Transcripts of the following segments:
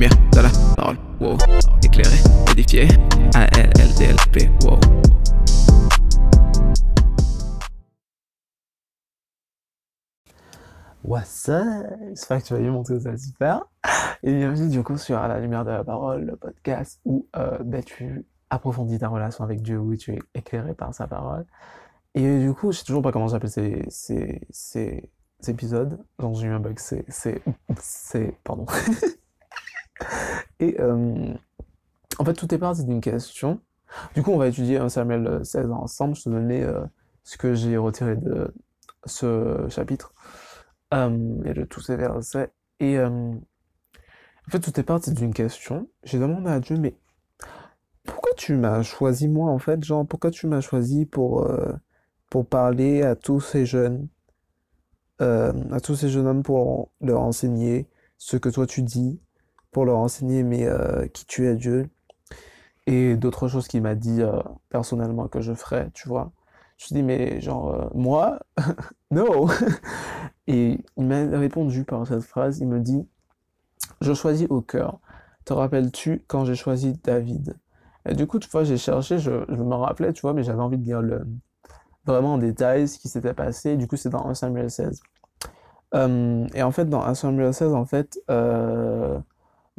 lumière de la parole, wow. Éclairé, édifié, A-L-L-D-L-P, wow. What's up? J'espère que tu vas bien, mon ça va super. Et bienvenue du coup sur La Lumière de la Parole, le podcast où euh, ben, tu approfondis ta relation avec Dieu, où tu es éclairé par sa parole. Et du coup, je sais toujours pas comment j'appelle ces, ces, ces, épisodes. Genre, j'ai eu un bug, c'est... pardon. Et euh, en fait, tout est parti d'une question. Du coup, on va étudier un Samuel 16 ensemble. Je te donnais euh, ce que j'ai retiré de ce chapitre euh, et de tous ces versets. Et euh, en fait, tout est parti d'une question. J'ai demandé à Dieu, mais pourquoi tu m'as choisi moi, en fait? Genre, pourquoi tu m'as choisi pour, euh, pour parler à tous ces jeunes, euh, à tous ces jeunes hommes pour leur enseigner ce que toi tu dis, pour leur enseigner mais euh, qui tu es Dieu, et d'autres choses qu'il m'a dit euh, personnellement que je ferais, tu vois. Je me suis dit, mais genre, euh, moi? No! Et il m'a répondu par cette phrase, il me dit, je choisis au cœur. Te rappelles-tu quand j'ai choisi David? Et du coup, tu vois, j'ai cherché, je, me rappelais, tu vois, mais j'avais envie de lire le, vraiment en détail ce qui s'était passé. Du coup, c'est dans 1 Samuel 16. Euh, et en fait, dans 1 Samuel 16, en fait,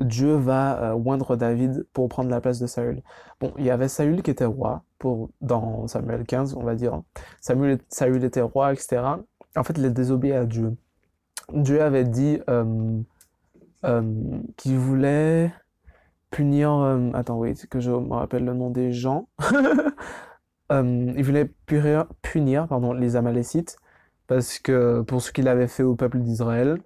Dieu va euh, oindre David pour prendre la place de Saül. Bon, il y avait Saül qui était roi pour, dans Samuel 15, on va dire. Samuel, Saül était roi, etc. En fait, il a désobéi à Dieu. Dieu avait dit euh, euh, qu'il voulait punir... attends, oui, que je me rappelle le nom des gens. Il voulait punir, punir pardon, les Amalécites parce que pour ce qu'il avait fait au peuple d'Israël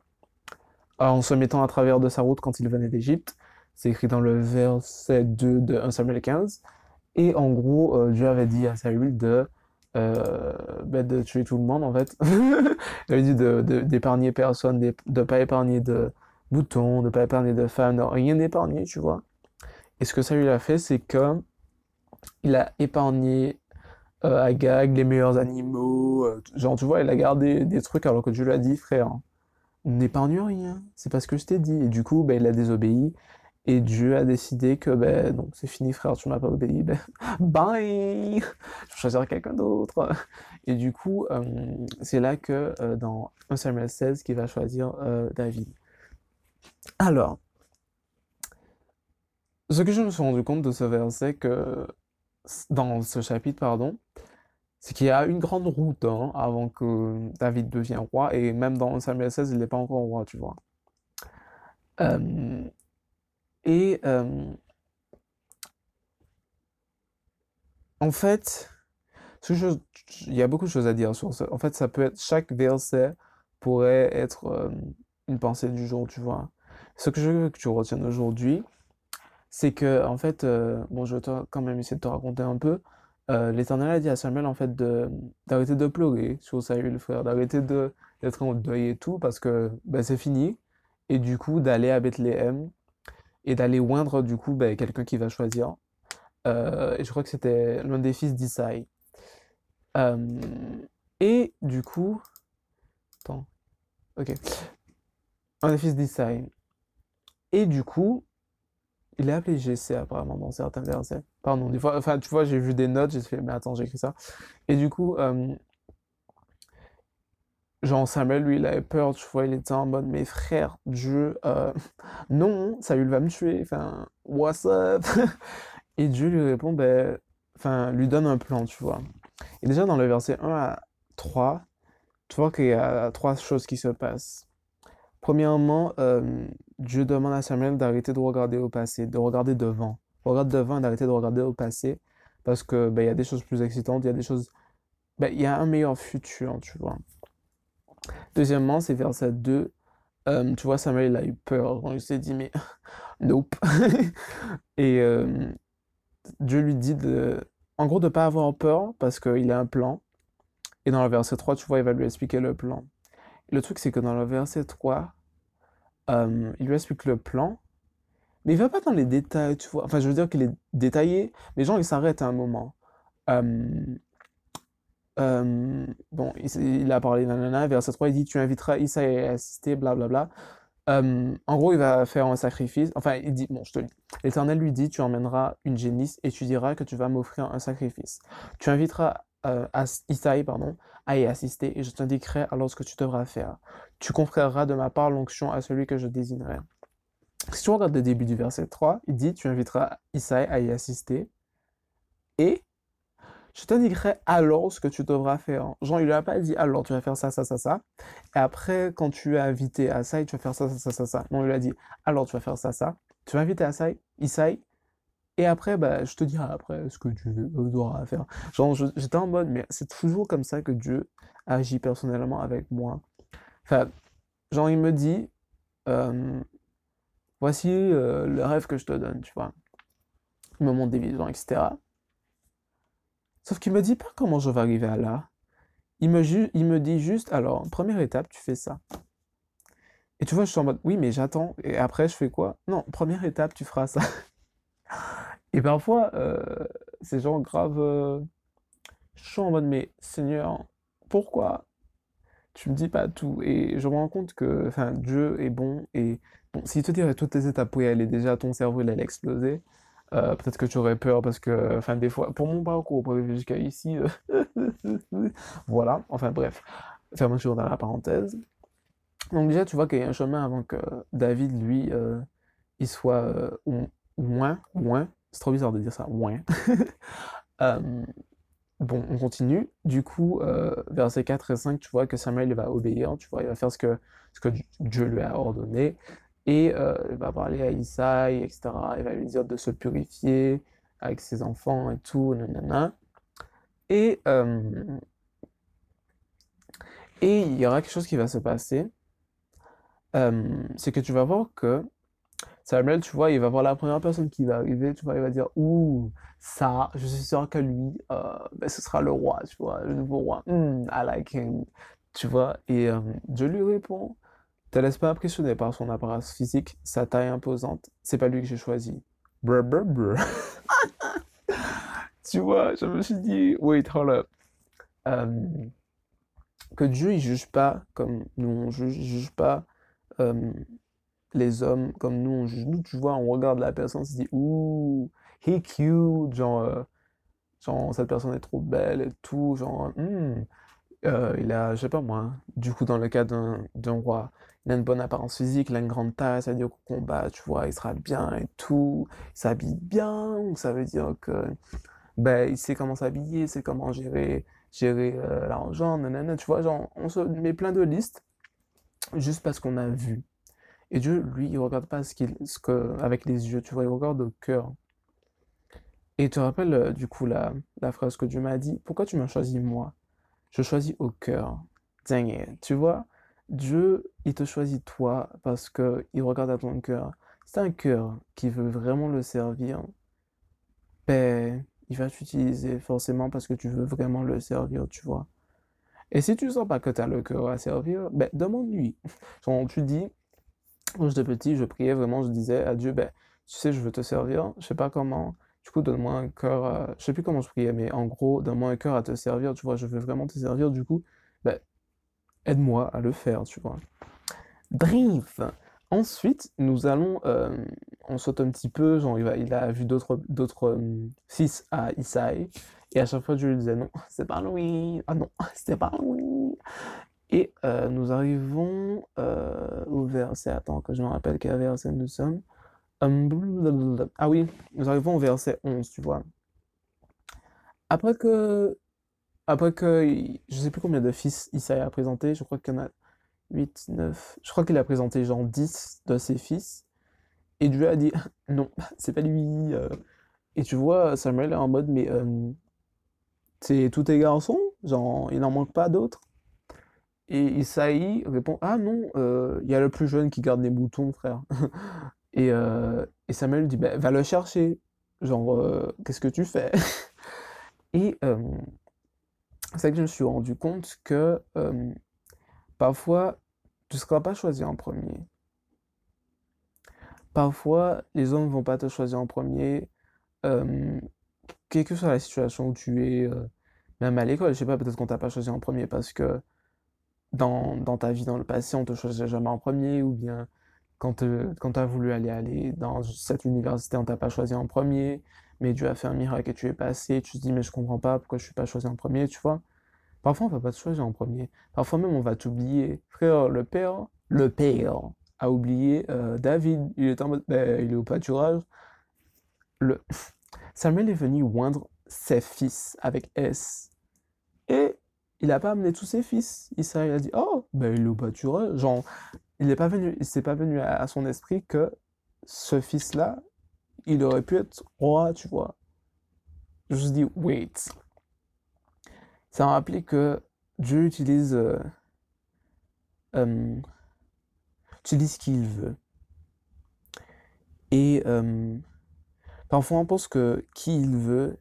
en se mettant à travers de sa route quand il venait d'Égypte. C'est écrit dans le verset 2 de 1 Samuel 15. Et en gros, euh, Dieu avait dit à Saül de, euh, ben, de tuer tout le monde, en fait. Il avait dit de, de- d'épargner personne, de pas épargner de boutons, de pas épargner de femmes, de rien épargner, tu vois. Et ce que Saül a fait, c'est que il a épargné euh, Agag, les meilleurs animaux. euh, genre, tu vois, il a gardé des trucs alors que Dieu lui a dit, frère, n'épargne rien, c'est pas ce que je t'ai dit. Et du coup, ben, il a désobéi. Et Dieu a décidé que, ben, donc c'est fini, frère, tu m'as pas obéi, ben, bye! Je vais choisir quelqu'un d'autre. Et du coup, euh, c'est là que, euh, dans 1 Samuel 16, qu'il va choisir euh, David. Alors, ce que je me suis rendu compte de ce verset, que, dans ce chapitre, pardon, c'est qu'il y a une grande route hein, avant que David devienne roi, et même dans Samuel 16, il n'est pas encore roi, tu vois. Euh, et euh, en fait, il y a beaucoup de choses à dire sur ça. En fait, ça peut être, chaque verset pourrait être euh, une pensée du jour, tu vois. Ce que je veux que tu retiennes aujourd'hui, c'est que, en fait, bon, je vais quand même essayer de te raconter un peu. Euh, l'Éternel a dit à Samuel, en fait, d'arrêter de pleurer sur Saül, frère, d'arrêter de, d'être en deuil et tout, parce que ben, c'est fini. Et du coup, d'aller à Bethléem et d'aller oindre, du coup, ben, quelqu'un qui va choisir. Euh, et je crois que c'était l'un des fils d'Isaïe. Euh, et du coup, attends, ok, un des fils d'Isaïe. Et du coup, il est appelé Jessé apparemment dans certains versets. Pardon, des fois, enfin, tu vois, j'ai vu des notes, j'ai fait, mais attends, j'ai écrit ça. Et du coup, euh, Jean Samuel, lui, il avait peur, tu vois, il était en mode, mes frères, Dieu, euh, non, Saül va me tuer, enfin, what's up? Et Dieu lui répond, ben, enfin, lui donne un plan, tu vois. Et déjà, dans le verset 1 à 3, tu vois qu'il y a trois choses qui se passent. Premièrement, euh, Dieu demande à Samuel d'arrêter de regarder au passé, de regarder devant. Regarde devant et d'arrêter de regarder au passé, parce que ben, il y a des choses plus excitantes, il y a des choses, ben, il y a un meilleur futur, tu vois. Deuxièmement, c'est verset 2. euh, tu vois, Samuel, il a eu peur. Il s'est dit, mais nope. Et euh, Dieu lui dit de, en gros, de pas avoir peur parce qu'il a un plan. Et dans le verset 3, tu vois, il va lui expliquer le plan. Le truc, c'est que dans le verset 3, euh, il lui explique le plan, mais il va pas dans les détails, tu vois. Enfin, je veux dire qu'il est détaillé, mais genre, il s'arrête à un moment. Euh, euh, bon, il, a parlé, nanana, verset 3, il dit, tu inviteras Issa à assister, blablabla. Euh, en gros, il va faire un sacrifice. Enfin, il dit, bon, je te lis. L'Éternel lui dit, tu emmèneras une génisse et tu diras que tu vas m'offrir un sacrifice. Tu inviteras euh, Isaïe, pardon, à y assister et je t'indiquerai alors ce que tu devras faire. Tu conféreras de ma part l'onction à celui que je désignerai. Si tu regardes le début du verset 3, il dit, tu inviteras Isaïe à y assister et je t'indiquerai alors ce que tu devras faire. Genre, il lui a pas dit, alors tu vas faire ça, ça, ça, ça. Et après, quand tu as invité Asaï, tu vas faire ça, ça, ça, ça. Non, il lui a dit, alors tu vas faire ça, ça. Tu vas inviter Asaï. Et après, bah, je te dirai après ce que tu devras faire. Genre, j'étais en mode, mais c'est toujours comme ça que Dieu agit personnellement avec moi. Enfin, genre, il me dit, euh, voici euh, le rêve que je te donne, tu vois. Il me montre des visions, etc. Sauf qu'il me dit pas comment je vais arriver à là. Il me, il me dit juste, alors, première étape, tu fais ça. Et tu vois, je suis en mode, oui, mais j'attends. Et après, je fais quoi? Non, première étape, tu feras ça. Et parfois, euh, c'est genre grave. Euh, je en mode, mais Seigneur, pourquoi tu me dis pas tout? Et je me rends compte que Dieu est bon. Et bon, s'il te dirait toutes les étapes où il est déjà, ton cerveau, il allait exploser. Euh, peut-être que tu aurais peur parce que, enfin, des fois, pour mon parcours, pour arriver jusqu'à ici, euh, voilà, enfin, bref, fermeture dans la parenthèse. Donc, déjà, tu vois qu'il y a un chemin avant que David, lui, euh, il soit moins, moins, c'est trop bizarre de dire ça, moins. bon, on continue. Du coup, versets 4 et 5, tu vois que Samuel va obéir, tu vois, il va faire ce que, ce que Dieu lui a ordonné. Et euh, il va parler à Isaïe, etc. Il va lui dire de se purifier avec ses enfants et tout, nanana. Et, euh, et il y aura quelque chose qui va se passer. Euh, c'est que tu vas voir que Samuel, tu vois, il va voir la première personne qui va arriver, tu vois, il va dire, ouh, ça, je suis sûr que lui, ben, ce sera le roi, tu vois, le nouveau roi. Hmm, I like him, tu vois. Et je lui réponds, te laisse pas impressionner par son apparence physique, sa taille imposante. C'est pas lui que j'ai choisi. Brr, brr, brr. tu vois, je me suis dit, wait, hold up. Euh, que Dieu, il juge pas comme nous on juge, juge pas euh, les hommes comme nous on. Nous, tu vois, on regarde la personne, on se dit, ouh, he cute, genre, euh, genre, cette personne est trop belle et tout, genre, hmm. il a, je sais pas moi, du coup, dans le cas d'un roi, il a une bonne apparence physique, il a une grande taille, ça veut dire qu'au combat, tu vois, il sera bien et tout, il s'habille bien, ça veut dire que ben, il sait comment s'habiller, il sait comment gérer, gérer euh, l'argent, nanana, tu vois, genre, on se met plein de listes juste parce qu'on a vu. Et Dieu, lui, il regarde pas ce qu'il, ce que, avec les yeux, tu vois, il regarde au cœur. Et tu te rappelles, euh, du coup, la, la phrase que Dieu m'a dit, pourquoi tu m'as choisi moi? Je choisis au cœur. Dang tu vois? Dieu, il te choisit toi parce qu'il regarde à ton cœur. C'est un cœur qui veut vraiment le servir. Ben, il va t'utiliser forcément parce que tu veux vraiment le servir, tu vois. Et si tu sens pas que tu as le cœur à servir, ben, demande-lui. Tu dis, quand j'étais petit, je priais vraiment, je disais à Dieu, ben, tu sais, je veux te servir, je sais pas comment. Du coup, donne-moi un cœur, je sais plus comment je priais, mais en gros, donne-moi un cœur à te servir, tu vois, je veux vraiment te servir. Du coup, ben, aide-moi à le faire, tu vois. Bref. Ensuite, nous allons, euh, on saute un petit peu, genre il, a vu d'autres d'autres euh, fils à Isaïe, et à chaque fois je lui disais non, c'est pas Louis, ah non, c'est pas Louis. Et euh, nous arrivons au verset, attends que je me rappelle quel verset nous sommes. ah oui, nous arrivons au verset 11, tu vois. Après que après que, je sais plus combien de fils Isaïe a présenté, je crois qu'il y en a 8, 9, je crois qu'il a présenté genre 10 de ses fils. Et Dieu a dit, non, c'est pas lui. Euh. Et tu vois, Samuel est en mode, mais euh, c'est tous tes garçons, genre, il n'en manque pas d'autres? Et Isaïe répond, ah non, euh, il y a le plus jeune qui garde les moutons, frère. et, et, Samuel dit, bah, va le chercher. Genre, qu'est-ce que tu fais Et c'est que je me suis rendu compte que euh, parfois, tu ne seras pas choisi en premier. Parfois, les hommes ne vont pas te choisir en premier. Euh, quelle que soit la situation où tu es, euh, même à l'école, je sais pas, peut-être qu'on t'a pas choisi en premier parce que dans, ta vie dans le passé, on te choisit jamais en premier, ou bien quand tu as voulu aller, aller dans cette université, on t'a pas choisi en premier, mais Dieu a fait un miracle et tu es passé, tu te dis, mais je comprends pas pourquoi je suis pas choisi en premier, tu vois. Parfois, on va pas te choisir en premier. Parfois même, on va t'oublier. Frère, le père, le père a oublié euh, David. Il est en ben, il est au pâturage. Le... Samuel est venu oindre ses fils avec S. Et il n'a pas amené tous ses fils. Israël a dit, oh, ben, il est au pâturage. Genre, il n'est pas venu, il s'est pas venu à, son esprit que ce fils-là, il aurait pu être roi, tu vois. Je me dis, wait. Ça m'a rappelé que Dieu utilise, euh, euh, utilise ce qu'il veut. Et euh, parfois on pense que qui il veut,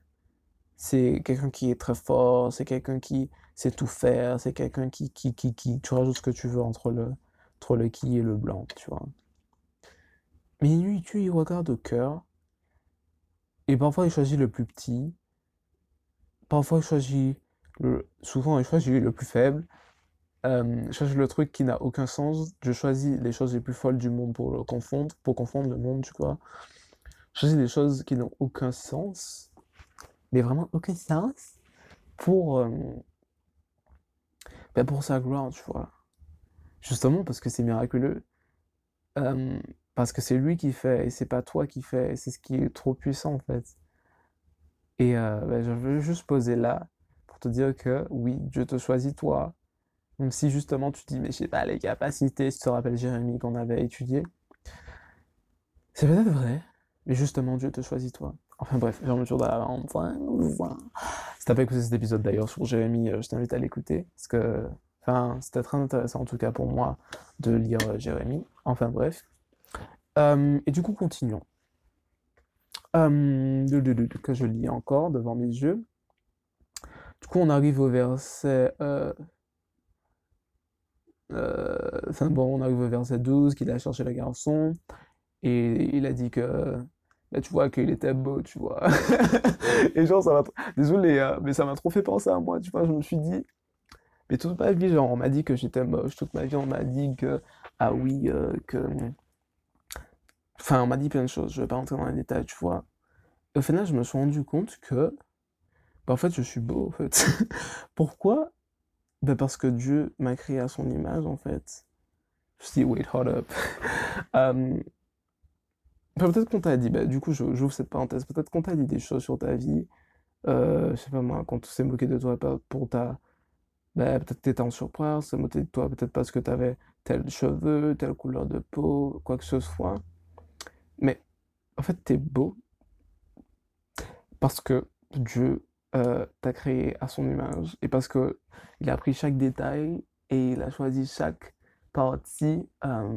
c'est quelqu'un qui est très fort, c'est quelqu'un qui sait tout faire, c'est quelqu'un qui, qui, qui, qui, tu rajoutes ce que tu veux entre le, entre le qui et le blanc, tu vois. Mais lui, tu il regarde au cœur. Et parfois, il choisit le plus petit. Parfois, il choisit le... Souvent, il choisit le plus faible. Euh, je le truc qui n'a aucun sens. Je choisis les choses les plus folles du monde pour le confondre, pour confondre le monde, tu vois. Je choisis des choses qui n'ont aucun sens, mais vraiment aucun sens, pour, euh, ben pour sa gloire, tu vois. Justement parce que c'est miraculeux. Euh, parce que c'est lui qui fait et c'est pas toi qui fais. C'est ce qui est trop puissant en fait. Et euh, ben, je veux juste poser là pour te dire que oui, Dieu te choisit toi. Même si justement tu dis, mais je sais pas, les capacités, tu te rappelles Jérémie qu'on avait étudié. C'est peut-être vrai, mais justement Dieu te choisit toi. Enfin bref, toujours dans la vente. Si t'as pas écouté cet épisode d'ailleurs sur Jérémie, euh, je t'invite à l'écouter. Parce que Enfin, c'était très intéressant en tout cas pour moi de lire euh, Jérémie. Enfin bref. Euh, et du coup, continuons. Euh, que je lis encore devant mes yeux. Du coup, on arrive au verset. enfin bon, on arrive au verset 12, qu'il a cherché le garçon. Et il a dit que. Tu vois qu'il était beau, tu vois. et genre, ça m'a. Désolé, hein, mais ça m'a trop fait penser à moi, tu vois. Je me suis dit mais toute ma vie, genre, on m'a dit que j'étais moche. Toute ma vie, on m'a dit que, ah oui, euh, que. Enfin, on m'a dit plein de choses. Je vais pas rentrer dans les détails, tu vois. au final, je me suis rendu compte que, bah, en fait, je suis beau, en fait. Pourquoi? Bah, Parce que Dieu m'a créé à son image, en fait. Je me suis dit, wait, hold up. peut-être qu'on t'a dit, bah, du coup, j'ouvre cette parenthèse. Peut-être qu'on t'a dit des choses sur ta vie. Euh, je sais pas moi, quand on s'est moqué de toi pour ta ben, peut-être que tu étais en surprise, se moquer de toi, peut-être parce que tu avais tel cheveu, telle couleur de peau, quoi que ce soit. Mais en fait, tu es beau parce que Dieu euh, t'a créé à son image et parce que il a pris chaque détail et il a choisi chaque partie euh,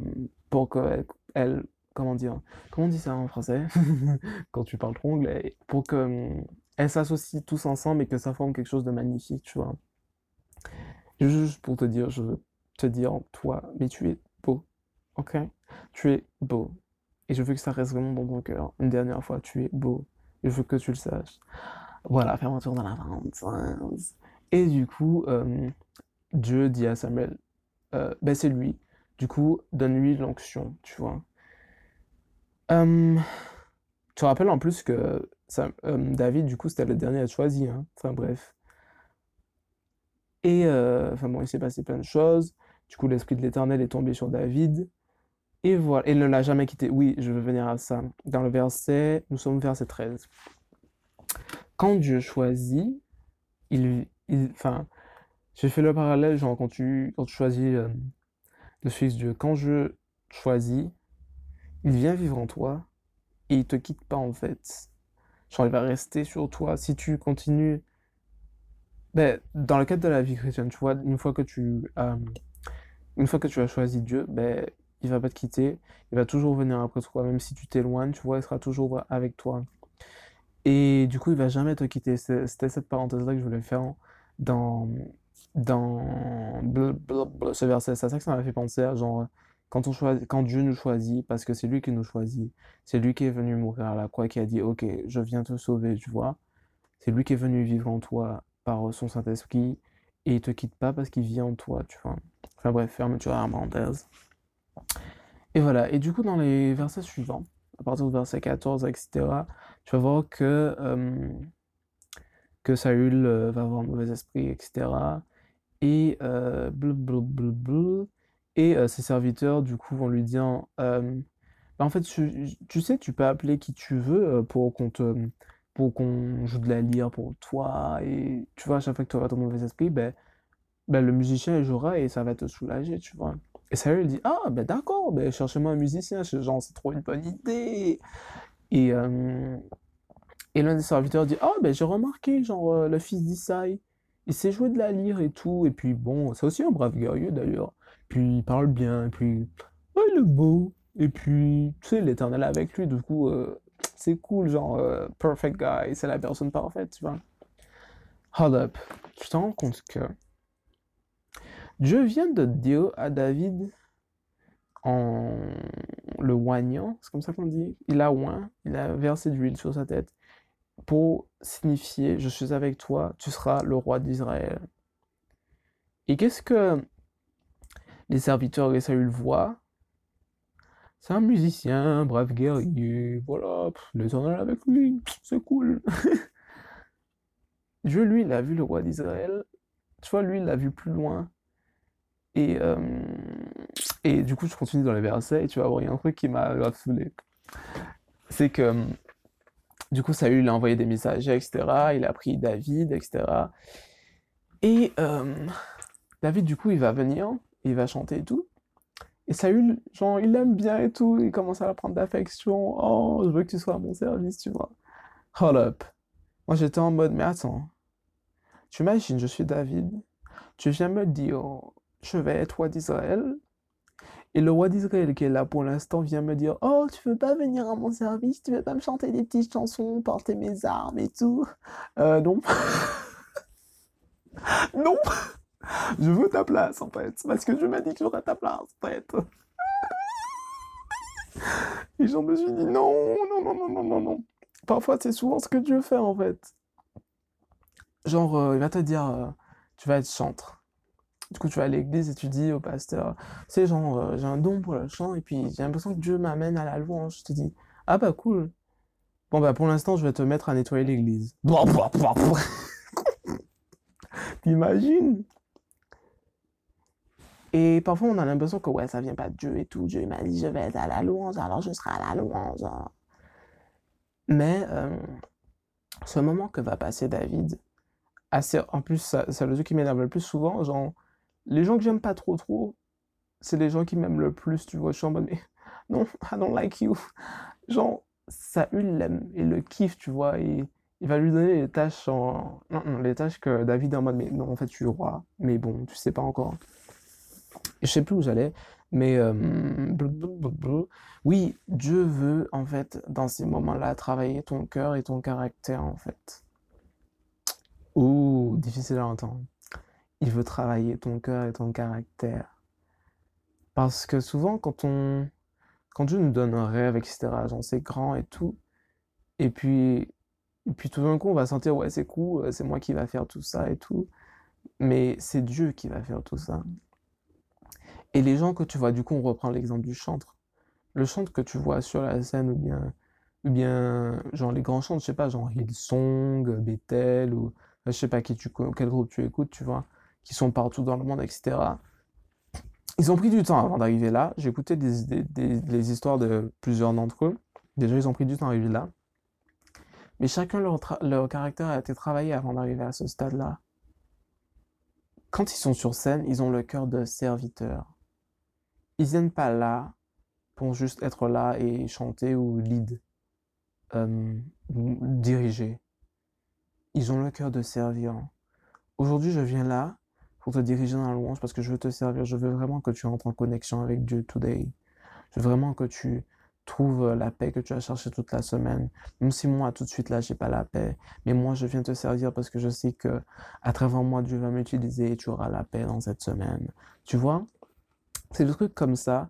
pour que elle, comment dire, comment on dit ça en français? Quand tu parles trop anglais, pour que euh, elle s'associe tous ensemble et que ça forme quelque chose de magnifique, tu vois. Juste pour te dire, je veux te dire, toi, mais tu es beau. Ok? Tu es beau. Et je veux que ça reste vraiment dans ton cœur. Une dernière fois, tu es beau. je veux que tu le saches. Voilà, fais un tour dans la vente. Et du coup, euh, Dieu dit à Samuel, euh, ben c'est lui. Du coup, donne-lui l'onction, tu vois. Tu te rappelles en plus que David, du coup, c'était le dernier à être choisi. Hein. Enfin bref. Et euh, bon, il s'est passé plein de choses. Du coup, l'Esprit de l'Éternel est tombé sur David. Et voilà, il ne l'a jamais quitté. Oui, je veux venir à ça. Dans le verset, nous sommes verset 13. Quand Dieu choisit, il, il enfin, j'ai fait le parallèle, genre quand tu, quand tu choisis euh, le Fils Dieu, quand je choisis, il vient vivre en toi et il te quitte pas en fait. Genre, il va rester sur toi. Si tu continues ben, dans le cadre de la vie chrétienne, tu vois, une fois que tu, euh, une fois que tu as choisi Dieu, ben, il va pas te quitter, il va toujours venir après toi, même si tu t'éloignes, tu vois, il sera toujours avec toi. Et du coup, il va jamais te quitter. C'était cette parenthèse-là que je voulais faire dans, dans ce verset. C'est ça que ça m'a fait penser genre, quand, on choisit, quand Dieu nous choisit, parce que c'est lui qui nous choisit, c'est lui qui est venu mourir à la croix, qui a dit, ok, je viens te sauver, tu vois. C'est lui qui est venu vivre en toi par son Saint-Esprit et il te quitte pas parce qu'il vit en toi, tu vois. Enfin bref, fermeture à la parenthèse. Et voilà. Et du coup, dans les versets suivants, à partir du verset 14, etc., tu vas voir que, euh, que Saül euh, va avoir un mauvais esprit, etc. Et, euh, et euh, ses serviteurs, du coup, vont lui dire euh, bah, en fait, tu, sais, tu peux appeler qui tu veux pour qu'on te, pour qu'on joue de la lyre pour toi. Et tu vois, à chaque fois que tu auras ton mauvais esprit, ben, ben, le musicien jouera et ça va te soulager, tu vois. Et Saül il dit Ah, ben d'accord, ben, cherchez-moi un musicien. Genre, c'est trop une bonne idée. Et, euh, et l'un des serviteurs dit Ah, ben j'ai remarqué, genre, euh, le fils d'Isaïe, il sait jouer de la lyre et tout. Et puis, bon, c'est aussi un brave guerrier d'ailleurs. Puis, il parle bien. Et puis, oh, il est beau. Et puis, tu sais, l'éternel avec lui. Du coup, euh, c'est cool, genre, euh, perfect guy, c'est la personne parfaite, tu vois. Hold up. Tu te rends compte que Dieu vient de dire à David en le oignant, c'est comme ça qu'on dit, il a oint, il a versé de l'huile sur sa tête pour signifier je suis avec toi, tu seras le roi d'Israël. Et qu'est-ce que les serviteurs de Saül voient C'est un musicien, un brave guerrier, voilà, est avec lui, c'est cool. Dieu, lui, il a vu le roi d'Israël, tu vois, lui, il l'a vu plus loin. Et, euh, et du coup, je continue dans les versets et tu vas voir, il y a un truc qui m'a grave saoulé. C'est que, du coup, Saül il a envoyé des messagers, etc. Il a pris David, etc. Et euh, David, du coup, il va venir, il va chanter et tout. Et Saül, genre, il l'aime bien et tout. Il commence à la prendre d'affection. Oh, je veux que tu sois à mon service, tu vois. Hold up. Moi, j'étais en mode, mais attends. Tu imagines, je suis David. Tu viens me dire, je vais être roi d'Israël. Et le roi d'Israël qui est là pour l'instant vient me dire, oh, tu veux pas venir à mon service? Tu veux pas me chanter des petites chansons, porter mes armes et tout? Euh, non. Non. Je veux ta place, en fait. Parce que je m'ai dit que j'aurais ta place, en fait. Et j'en me suis dit, non, non, non, non, non, non, non. Parfois, c'est souvent ce que Dieu fait, en fait. Genre, euh, il va te dire, euh, tu vas être chantre. Du coup, tu vas à l'église et tu dis au pasteur, sais, genre, euh, j'ai un don pour le chant et puis j'ai l'impression que Dieu m'amène à la louange. Je te dis, ah bah cool. Bon bah pour l'instant, je vais te mettre à nettoyer l'église. T'imagines? Et parfois, on a l'impression que ouais, ça vient pas de Dieu et tout. Dieu m'a dit, je vais être à la louange, alors je serai à la louange. hein. Mais euh, ce moment que va passer David, assez, en plus, c'est le truc qui m'énerve le plus souvent. Genre, les gens que j'aime pas trop trop, c'est les gens qui m'aiment le plus, tu vois. Je suis en mode, mais non, I don't like you. Genre, Saül l'aime et le kiffe, tu vois. Et il va lui donner les tâches en... Non, les tâches que David est en mode, mais non, en fait, tu es roi. Mais bon, tu sais pas encore. Je sais plus où j'allais, mais euh, oui, Dieu veut, en fait, dans ces moments-là, travailler ton cœur et ton caractère, en fait. Ouh, difficile à entendre. Il veut travailler ton cœur et ton caractère. Parce que souvent, quand on, quand Dieu nous donne un rêve, etc., genre c'est grand et tout, et puis, et puis tout d'un coup, on va sentir, ouais, c'est cool, euh, c'est moi qui va faire tout ça et tout, mais c'est Dieu qui va faire tout ça. Et les gens que tu vois, du coup, on reprend l'exemple du chantre. Le chantre que tu vois sur la scène, ou bien, ou bien, genre les grands chantres, je sais pas, genre Hillsong, Bethel, ou je sais pas qui tu, quel groupe tu écoutes, tu vois, qui sont partout dans le monde, etc. Ils ont pris du temps avant d'arriver là. J'ai écouté des, des, les histoires de plusieurs d'entre eux. Déjà, ils ont pris du temps à arriver là. Mais chacun leur, leur caractère a été travaillé avant d'arriver à ce stade-là. Quand ils sont sur scène, ils ont le cœur de serviteurs. Ils viennent pas là pour juste être là et chanter ou lead, euh, diriger. Ils ont le cœur de servir. Aujourd'hui, je viens là pour te diriger dans la louange parce que je veux te servir. Je veux vraiment que tu entres en connexion avec Dieu today. Je veux vraiment que tu trouves la paix que tu as cherchée toute la semaine. Même si moi, tout de suite là, j'ai pas la paix. Mais moi, je viens te servir parce que je sais que à travers moi, Dieu va m'utiliser et tu auras la paix dans cette semaine. Tu vois? C'est des trucs comme ça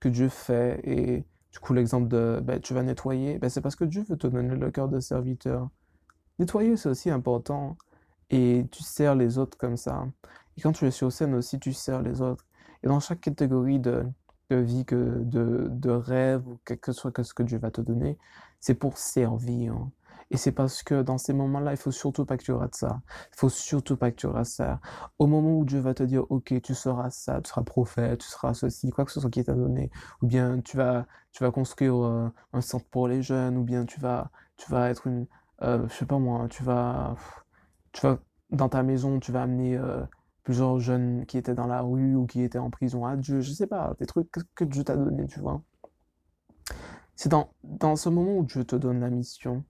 que Dieu fait. Et du coup, l'exemple de, ben, tu vas nettoyer, ben, c'est parce que Dieu veut te donner le cœur de serviteur. Nettoyer, c'est aussi important. Et tu sers les autres comme ça. Et quand tu es sur scène aussi, tu sers les autres. Et dans chaque catégorie de, de vie, que de, de rêve, ou quelque que soit que ce que Dieu va te donner, c'est pour servir. Et c'est parce que dans ces moments-là, il faut surtout pas que tu rates ça. Il faut surtout pas que tu rates ça. Au moment où Dieu va te dire, OK, tu seras ça, tu seras prophète, tu seras ceci, quoi que ce soit qui t'a donné, ou bien tu vas, tu vas construire euh, un centre pour les jeunes, ou bien tu vas, tu vas être une, euh, je sais pas moi, tu vas, tu vas, dans ta maison, tu vas amener euh, plusieurs jeunes qui étaient dans la rue ou qui étaient en prison à Dieu, je sais pas, des trucs que, Dieu t'a donné, tu vois. C'est dans, dans ce moment où Dieu te donne la mission,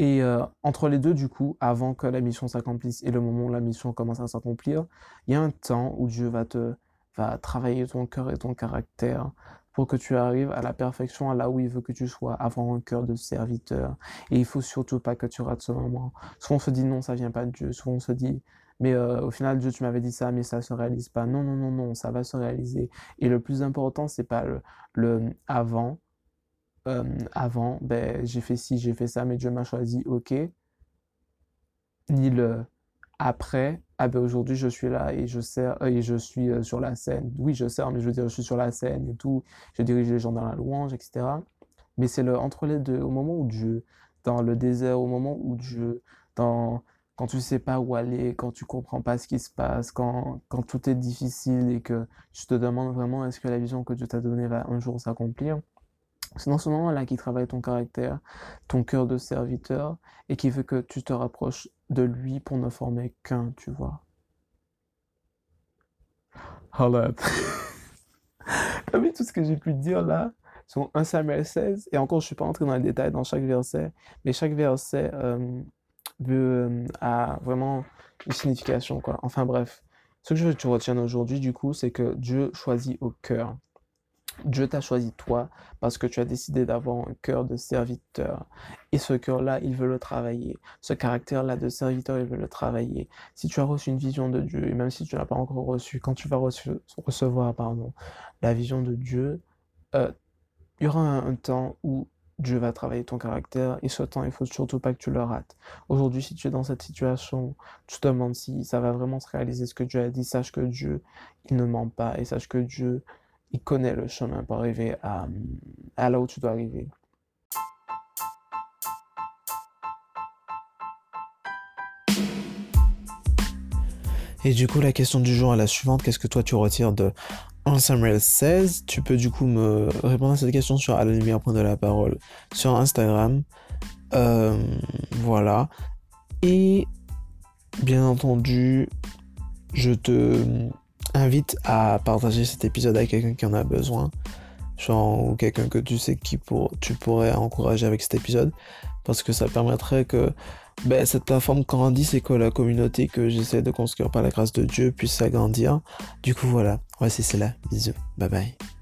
et euh, entre les deux, du coup, avant que la mission s'accomplisse et le moment où la mission commence à s'accomplir, il y a un temps où Dieu va te va travailler ton cœur et ton caractère pour que tu arrives à la perfection, à là où il veut que tu sois, avoir un cœur de serviteur. Et il faut surtout pas que tu rates ce moment. Souvent on se dit non, ça vient pas de Dieu. Souvent on se dit mais euh, au final Dieu tu m'avais dit ça, mais ça se réalise pas. Non, non, non, non, ça va se réaliser. Et le plus important c'est pas le, le avant euh, avant, ben, j'ai fait ci, j'ai fait ça, mais Dieu m'a choisi, ok. Ni le après, ah ben aujourd'hui je suis là et je sers, euh, et je suis euh, sur la scène. Oui, je sers, mais je veux dire, je suis sur la scène et tout. Je dirige les gens dans la louange, etc. Mais c'est le entre les deux, au moment où Dieu, dans le désert, au moment où Dieu, dans, quand tu sais pas où aller, quand tu comprends pas ce qui se passe, quand, quand tout est difficile et que tu te demandes vraiment est-ce que la vision que Dieu t'a donnée va un jour s'accomplir, c'est dans ce moment-là qu'il travaille ton caractère, ton cœur de serviteur, et qui veut que tu te rapproches de lui pour ne former qu'un, tu vois. Hold up. T'as vu tout ce que j'ai pu dire là? Sur 1 Samuel 16, et encore je suis pas entré dans les détails dans chaque verset, mais chaque verset euh, veut, euh, a vraiment une signification, quoi. Enfin bref, ce que je veux que tu retiennes aujourd'hui, du coup, c'est que Dieu choisit au cœur. Dieu t'a choisi toi parce que tu as décidé d'avoir un cœur de serviteur. Et ce cœur-là, il veut le travailler. Ce caractère-là de serviteur, il veut le travailler. Si tu as reçu une vision de Dieu, et même si tu n'as pas encore reçu, quand tu vas recevoir pardon, la vision de Dieu, euh, il y aura un, un temps où Dieu va travailler ton caractère et ce temps, il faut surtout pas que tu le rates. Aujourd'hui, si tu es dans cette situation, tu te demandes si ça va vraiment se réaliser ce que Dieu a dit, sache que Dieu, il ne ment pas et sache que Dieu, il connaît le chemin pour arriver à, là où tu dois arriver. Et du coup, la question du jour est la suivante. Qu'est-ce que toi tu retires de 1 Samuel 16 Tu peux du coup me répondre à cette question sur à la lumière point de la parole sur Instagram. Euh, voilà. Et bien entendu, je te invite à partager cet épisode avec quelqu'un qui en a besoin. Genre, ou quelqu'un que tu sais qui pour, tu pourrais encourager avec cet épisode. Parce que ça permettrait que ben, cette plateforme grandisse et que la communauté que j'essaie de construire par la grâce de Dieu puisse s'agrandir. Du coup, voilà. Voici c'est là. Bisous. Bye bye.